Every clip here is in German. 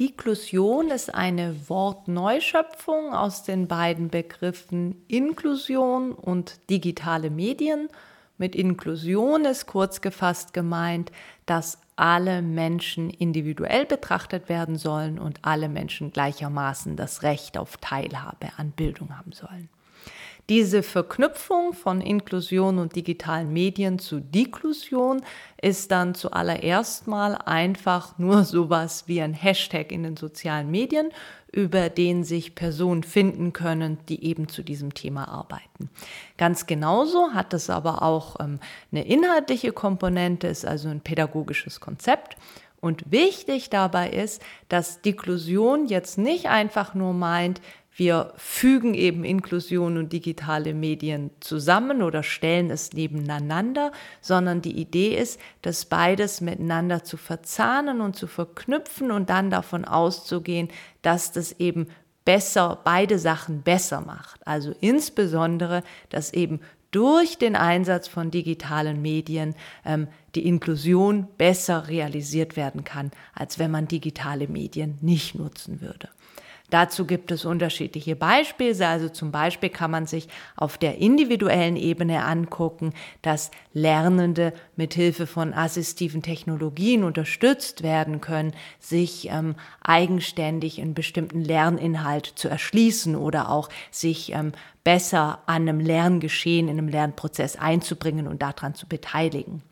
Deklusion ist eine Wortneuschöpfung aus den beiden Begriffen Inklusion und digitale Medien. Mit Inklusion ist kurz gefasst gemeint, dass alle Menschen individuell betrachtet werden sollen und alle Menschen gleichermaßen das Recht auf Teilhabe an Bildung haben sollen. Diese Verknüpfung von Inklusion und digitalen Medien zu Deklusion ist dann zuallererst mal einfach nur sowas wie ein Hashtag in den sozialen Medien, über den sich Personen finden können, die eben zu diesem Thema arbeiten. Ganz genauso hat es aber auch ähm, eine inhaltliche Komponente, ist also ein pädagogisches Konzept. Und wichtig dabei ist, dass Deklusion jetzt nicht einfach nur meint, wir fügen eben Inklusion und digitale Medien zusammen oder stellen es nebeneinander, sondern die Idee ist, das beides miteinander zu verzahnen und zu verknüpfen und dann davon auszugehen, dass das eben besser, beide Sachen besser macht. Also insbesondere, dass eben durch den Einsatz von digitalen Medien ähm, die Inklusion besser realisiert werden kann, als wenn man digitale Medien nicht nutzen würde. Dazu gibt es unterschiedliche Beispiele. Also zum Beispiel kann man sich auf der individuellen Ebene angucken, dass Lernende mit Hilfe von assistiven Technologien unterstützt werden können, sich ähm, eigenständig einen bestimmten Lerninhalt zu erschließen oder auch sich ähm, besser an einem Lerngeschehen, in einem Lernprozess einzubringen und daran zu beteiligen.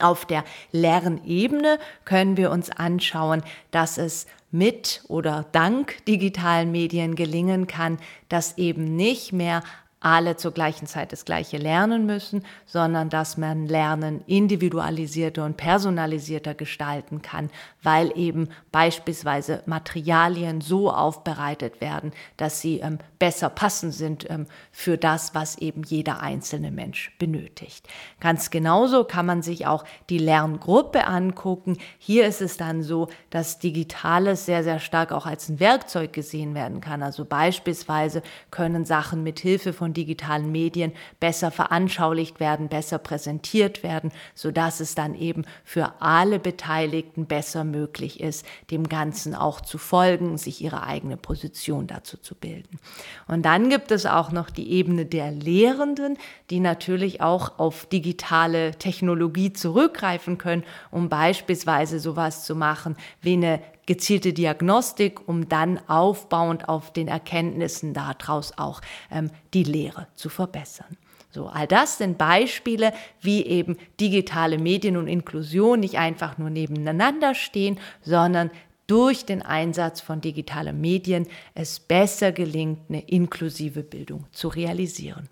Auf der Lernebene können wir uns anschauen, dass es mit oder dank digitalen Medien gelingen kann, dass eben nicht mehr alle zur gleichen Zeit das gleiche lernen müssen, sondern dass man Lernen individualisierter und personalisierter gestalten kann, weil eben beispielsweise Materialien so aufbereitet werden, dass sie ähm, besser passend sind ähm, für das, was eben jeder einzelne Mensch benötigt. Ganz genauso kann man sich auch die Lerngruppe angucken. Hier ist es dann so, dass Digitales sehr, sehr stark auch als ein Werkzeug gesehen werden kann. Also beispielsweise können Sachen mit Hilfe digitalen Medien besser veranschaulicht werden, besser präsentiert werden, sodass es dann eben für alle Beteiligten besser möglich ist, dem Ganzen auch zu folgen, sich ihre eigene Position dazu zu bilden. Und dann gibt es auch noch die Ebene der Lehrenden, die natürlich auch auf digitale Technologie zurückgreifen können, um beispielsweise sowas zu machen wie eine gezielte Diagnostik, um dann aufbauend auf den Erkenntnissen daraus auch ähm, die Lehre zu verbessern. So, all das sind Beispiele, wie eben digitale Medien und Inklusion nicht einfach nur nebeneinander stehen, sondern durch den Einsatz von digitalen Medien es besser gelingt, eine inklusive Bildung zu realisieren.